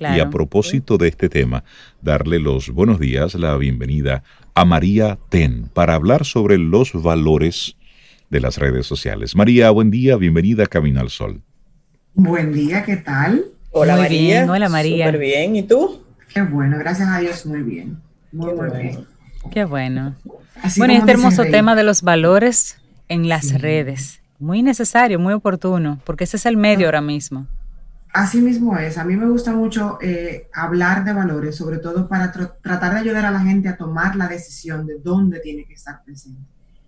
Y a propósito de este tema, darle los buenos días, la bienvenida a María Ten para hablar sobre los valores de las redes sociales. María, buen día, bienvenida a Camino al Sol. Buen día, ¿qué tal? Hola María. hola María. Súper bien, ¿y tú? Qué bueno, gracias a Dios, muy bien. Muy, muy bien. Qué bueno. bueno, este hermoso tema de los valores en las redes, muy necesario, muy oportuno, porque ese es el medio ah. ahora mismo. Así mismo es. A mí me gusta mucho eh, hablar de valores, sobre todo para tratar de ayudar a la gente a tomar la decisión de dónde tiene que estar presente,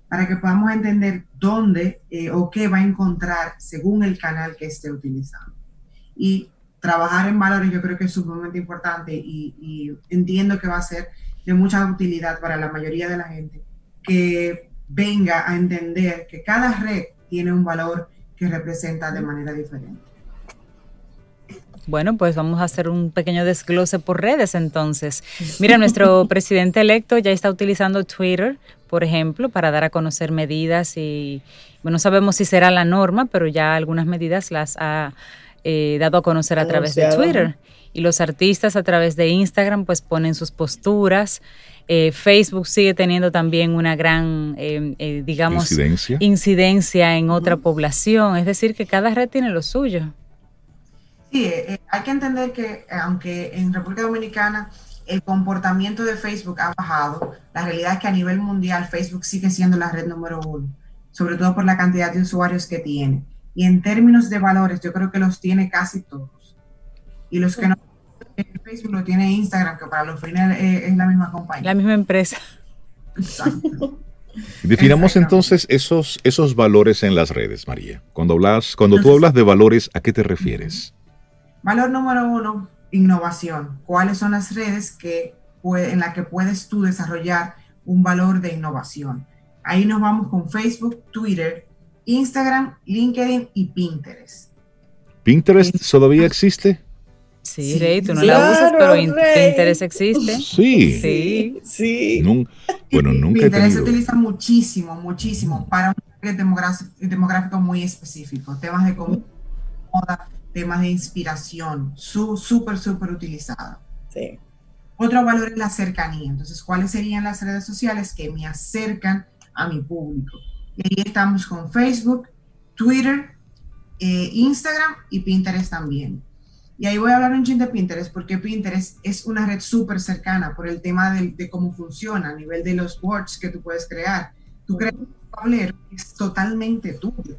para que podamos entender dónde eh, o qué va a encontrar según el canal que esté utilizando. Y trabajar en valores yo creo que es sumamente importante y, y entiendo que va a ser de mucha utilidad para la mayoría de la gente que venga a entender que cada red tiene un valor que representa de manera diferente. Bueno, pues vamos a hacer un pequeño desglose por redes entonces. Mira, nuestro presidente electo ya está utilizando Twitter, por ejemplo, para dar a conocer medidas y, bueno, no sabemos si será la norma, pero ya algunas medidas las ha eh, dado a conocer a través de Twitter. Y los artistas a través de Instagram pues ponen sus posturas. Eh, Facebook sigue teniendo también una gran, eh, digamos, incidencia. incidencia en otra población. Es decir, que cada red tiene lo suyo. Sí, eh, eh, hay que entender que eh, aunque en República Dominicana el comportamiento de Facebook ha bajado, la realidad es que a nivel mundial Facebook sigue siendo la red número uno, sobre todo por la cantidad de usuarios que tiene. Y en términos de valores, yo creo que los tiene casi todos. Y los que no Facebook lo tiene Instagram, que para los fines es, la misma compañía. La misma empresa. Exacto. Definamos entonces esos, esos valores en las redes, María. Cuando, hablas, cuando tú hablas de valores, ¿a qué te refieres? Valor número uno, innovación. ¿Cuáles son las redes que en las que puedes tú desarrollar un valor de innovación? Ahí nos vamos con Facebook, Twitter, Instagram, LinkedIn y Pinterest. ¿Pinterest todavía existe? Sí, Rey, tú no la usas, pero Pinterest existe. Sí. Sí. Sí. bueno, nunca Pinterest se utiliza muchísimo, muchísimo para un demográfico, demográfico muy específico. Temas de moda, temas de inspiración, súper, súper utilizado. Sí. Otro valor es la cercanía. Entonces, ¿cuáles serían las redes sociales que me acercan a mi público? Y ahí estamos con Facebook, Twitter, eh, Instagram y Pinterest también. Y ahí voy a hablar un chin de Pinterest porque Pinterest es una red súper cercana por el tema de, de, cómo funciona a nivel de los boards que tú puedes crear. Tú creas un tablero es totalmente tuyo.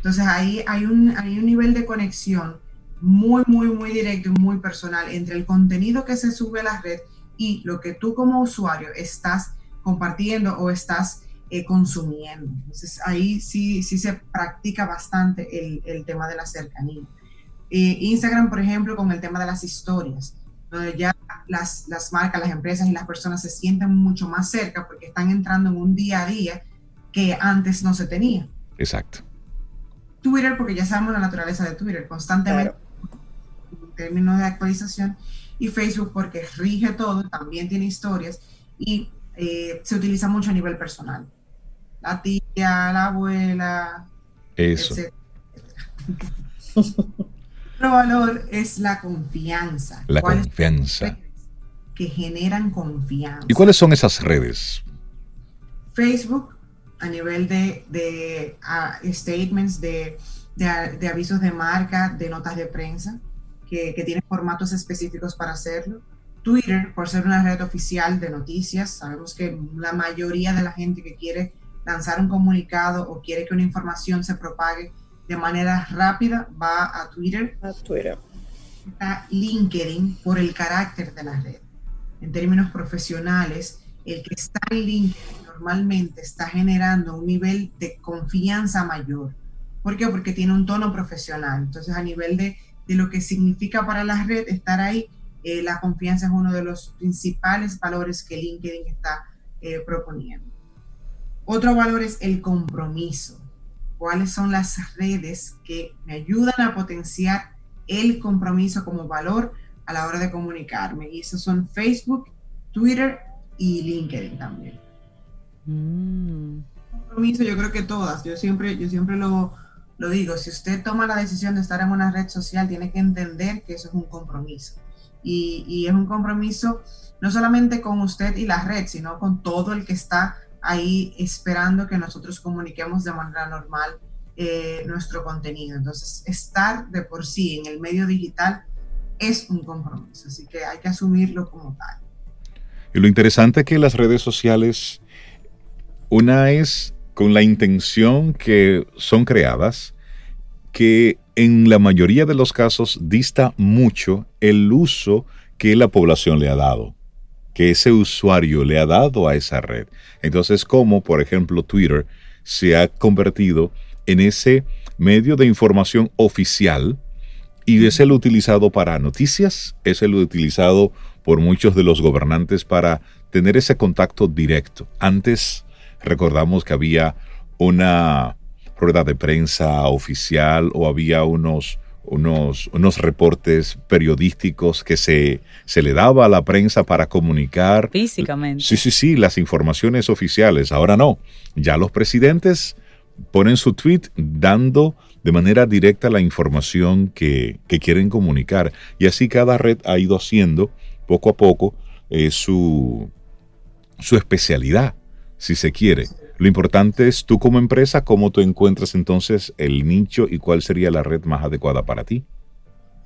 Entonces ahí hay un, hay un nivel de conexión muy, muy, muy directo y muy personal entre el contenido que se sube a la red y lo que tú como usuario estás compartiendo o estás eh, consumiendo. Entonces ahí sí, sí se practica bastante el, el tema de la cercanía. Eh, Instagram, por ejemplo, con el tema de las historias, donde ya las, las marcas, las empresas y las personas se sienten mucho más cerca porque están entrando en un día a día que antes no se tenía. Exacto. Twitter, porque ya sabemos la naturaleza de Twitter, constantemente en términos de actualización, y Facebook porque rige todo, también tiene historias y eh, se utiliza mucho a nivel personal. La tía, la abuela, Eso. Otro valor es la confianza. La confianza. Que generan confianza. ¿Y cuáles son esas redes? Facebook a nivel de, de statements, de, de, avisos de marca, de notas de prensa, que, que tienen formatos específicos para hacerlo. Twitter, por ser una red oficial de noticias, sabemos que la mayoría de la gente que quiere lanzar un comunicado o quiere que una información se propague de manera rápida va a Twitter. A Twitter. Está LinkedIn por el carácter de la red. En términos profesionales, el que está en LinkedIn normalmente está generando un nivel de confianza mayor. ¿Por qué? Porque tiene un tono profesional. Entonces, a nivel de, de lo que significa para la red estar ahí, eh, la confianza es uno de los principales valores que LinkedIn está eh, proponiendo. Otro valor es el compromiso. ¿Cuáles son las redes que me ayudan a potenciar el compromiso como valor a la hora de comunicarme? Y esos son Facebook, Twitter y LinkedIn también. Mm. Compromiso, yo creo que todas. Yo siempre, yo siempre lo, lo digo. Si usted toma la decisión de estar en una red social, tiene que entender que eso es un compromiso. y, y es un compromiso no solamente con usted y la red, sino con todo el que está ahí esperando que nosotros comuniquemos de manera normal eh, nuestro contenido. Entonces, estar de por sí en el medio digital es un compromiso, así que hay que asumirlo como tal. Y lo interesante es que las redes sociales, una es con la intención que son creadas, que en la mayoría de los casos dista mucho el uso que la población le ha dado que ese usuario le ha dado a esa red. Entonces, como por ejemplo Twitter se ha convertido en ese medio de información oficial y es el utilizado para noticias, es el utilizado por muchos de los gobernantes para tener ese contacto directo. Antes recordamos que había una rueda de prensa oficial o había unos unos, unos reportes periodísticos que se, se le daba a la prensa para comunicar. Físicamente. Sí, sí, sí, las informaciones oficiales. Ahora no. Ya los presidentes ponen su tweet dando de manera directa la información que, que quieren comunicar. Y así cada red ha ido haciendo poco a poco eh, su, su especialidad, si se quiere. Lo importante es tú como empresa, cómo tú encuentras entonces el nicho y cuál sería la red más adecuada para ti.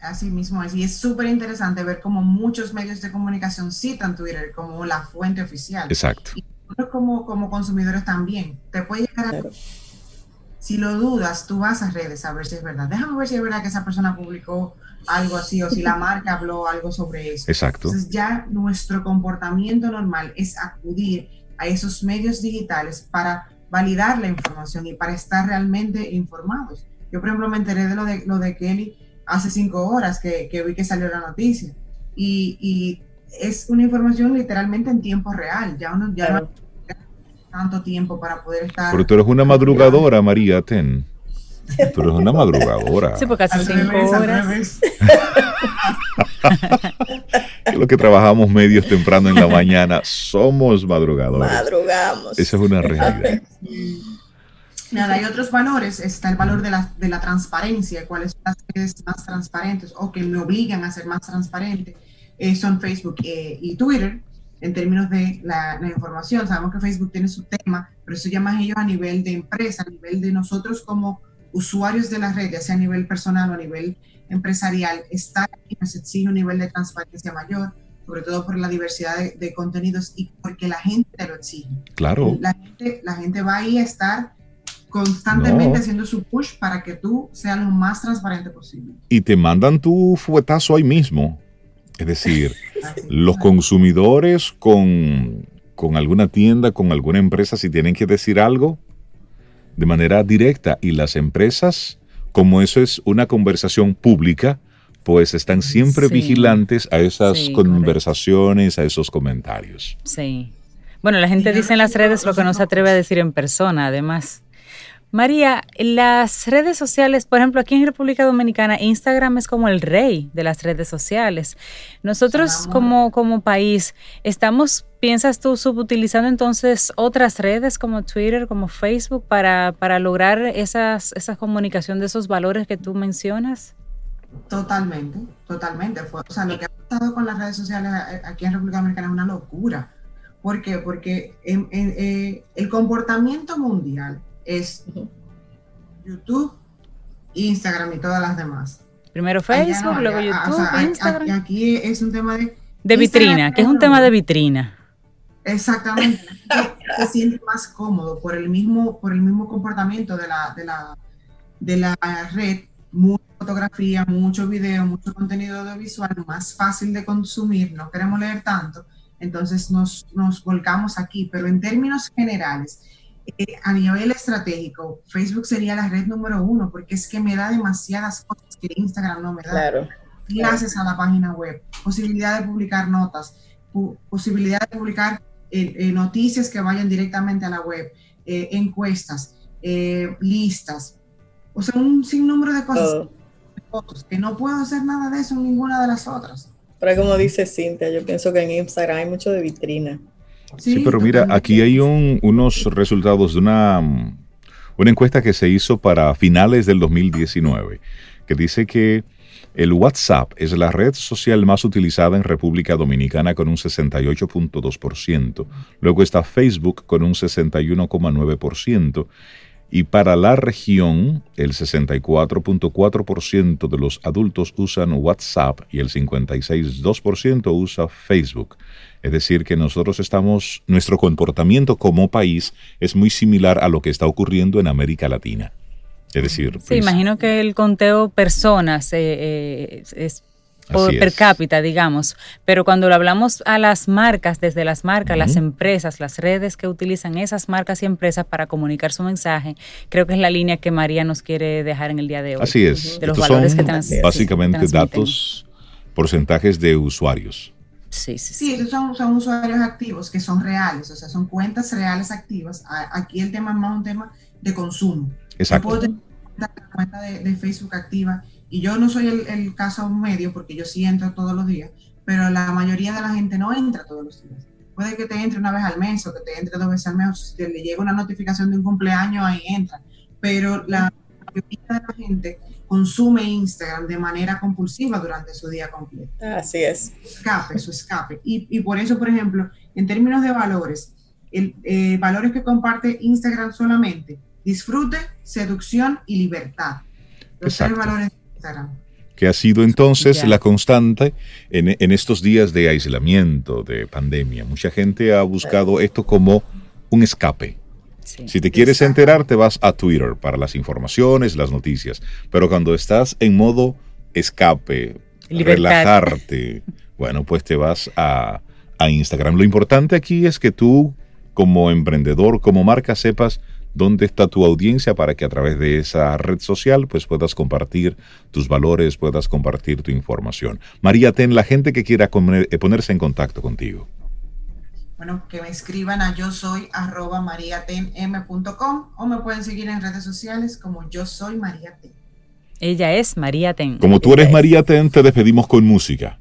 Así mismo es, y es súper interesante ver cómo muchos medios de comunicación citan Twitter como la fuente oficial. Exacto. Y nosotros como, como consumidores también. Te puede llegar a... Si lo dudas, tú vas a redes a ver si es verdad. Déjame ver si es verdad que esa persona publicó algo así o si la marca habló algo sobre eso. Exacto. Entonces ya nuestro comportamiento normal es acudir a esos medios digitales para validar la información y para estar realmente informados. Yo, por ejemplo, me enteré de lo de, lo de Kelly hace cinco horas que, que vi que salió la noticia. Y, y, es una información literalmente en tiempo real. Ya uno ya claro. no tanto tiempo para poder estar. Pero tú eres una madrugadora, María Ten. Tú eres una madrugadora. Sí, porque hace cinco horas. lo que trabajamos medios temprano en la mañana somos madrugadores. Madrugamos. Esa es una realidad. Nada, hay otros valores. Está el valor de la, de la transparencia. ¿Cuáles son las redes más transparentes o que me obligan a ser más transparente? Eh, son Facebook eh, y Twitter en términos de la, la, información. Sabemos que Facebook tiene su tema, pero eso ya más ellos a nivel de empresa, a nivel de nosotros como usuarios de la red, ya sea a nivel personal o a nivel empresarial, está y nos exige un nivel de transparencia mayor, sobre todo por la diversidad de, de, contenidos y porque la gente te lo exige. Claro. La gente, la gente va ahí a estar constantemente no. haciendo su push para que tú seas lo más transparente posible. Y te mandan tu fuetazo ahí mismo. Es decir, los consumidores con, con alguna tienda, con alguna empresa, si tienen que decir algo, de manera directa y las empresas, como eso es una conversación pública, pues están siempre sí. vigilantes a esas sí, conversaciones, correcto. a esos comentarios. Sí. Bueno, la gente dice en las redes lo que no se atreve a decir en persona, además. María, las redes sociales, por ejemplo, aquí en República Dominicana, Instagram es como el rey de las redes sociales. Nosotros como, como país, estamos, piensas tú, subutilizando entonces otras redes como Twitter, como Facebook, para, para lograr esas, esa comunicación de esos valores que tú mencionas? Totalmente, totalmente. O sea, lo que ha pasado con las redes sociales aquí en República Dominicana es una locura. ¿Por qué? Porque en, en, eh, el comportamiento mundial es YouTube, Instagram y todas las demás. Primero Facebook, no, luego YouTube, o sea, Instagram. Aquí es un tema de... De vitrina, que es un tema de vitrina. Exactamente. se siente más cómodo por el mismo, por el mismo comportamiento de la, de la, de la red. Mucha fotografía, mucho video, mucho contenido audiovisual, más fácil de consumir, no queremos leer tanto, entonces nos, nos volcamos aquí. Pero en términos generales, eh, a nivel estratégico, Facebook sería la red número uno, porque es que me da demasiadas cosas que Instagram no me da. Claro. Claro. a la página web, posibilidad de publicar notas, posibilidad de publicar eh, eh, noticias que vayan directamente a la web, encuestas, listas, o sea, un sinnúmero de cosas, oh. que no puedo hacer nada de eso en ninguna de las otras. Pero como dice Cintia, yo pienso que en Instagram hay mucho de vitrina. Sí, sí pero mira, aquí hay un, unos resultados de una, una encuesta que se hizo para finales del 2019, que dice que El WhatsApp es la red social más utilizada en República Dominicana con un 68.2%. Luego está Facebook con un 61,9%. Y para la región, el 64.4% de los adultos usan WhatsApp y el 56.2% usa Facebook. Es decir, que nosotros estamos, nuestro comportamiento como país es muy similar a lo que está ocurriendo en América Latina. Es decir, Sí, pues, imagino que el conteo personas eh, eh, es por Así per es. cápita, digamos, pero cuando lo hablamos a las marcas, desde las marcas, las Ujú. empresas, las redes que utilizan esas marcas y empresas para comunicar su mensaje, creo que es la línea que María nos quiere dejar en el día de hoy. así es. De los Estos valores son que básicamente datos, porcentajes de usuarios. Sí, sí, Sí, sí. esos son, son usuarios activos que son reales, o sea, son cuentas reales activas. Aquí el tema es más un tema de consumo. Yo Exacto. puedo tener una cuenta de, de Facebook activa y yo no soy el, el caso medio porque yo sí entro todos los días, pero la mayoría de la gente no entra todos los días. Puede que te entre una vez al mes o que te entre dos veces al mes, o si te le llega una notificación de un cumpleaños, ahí entra. Pero la mayoría de la gente consume Instagram de manera compulsiva durante su día completo Así es. escape, su escape. Y, y por eso, por ejemplo, en términos de valores, el, eh, valores que comparte Instagram solamente, disfrute, seducción y libertad. Los Exacto. tres valores Instagram. que ha sido entonces la constante en, en estos días de aislamiento, de pandemia. Mucha gente ha buscado esto como un escape. sí. Si te quieres Exacto. enterar, te vas a Twitter para las informaciones, las noticias. Pero cuando estás en modo escape, Libertad. relajarte, bueno, pues te vas a, a Instagram. Lo importante aquí es que tú, como emprendedor, como marca, sepas dónde está tu audiencia para que a través de esa red social pues puedas compartir tus valores, puedas compartir tu información. María, ten la gente que quiera comer- eh, ponerse en contacto contigo. Bueno, que me escriban a yo soy arroba mariatenm.com o me pueden seguir en redes sociales como yo soy María Ten. Ella es María Ten. Como tú eres María Ten, te despedimos con música.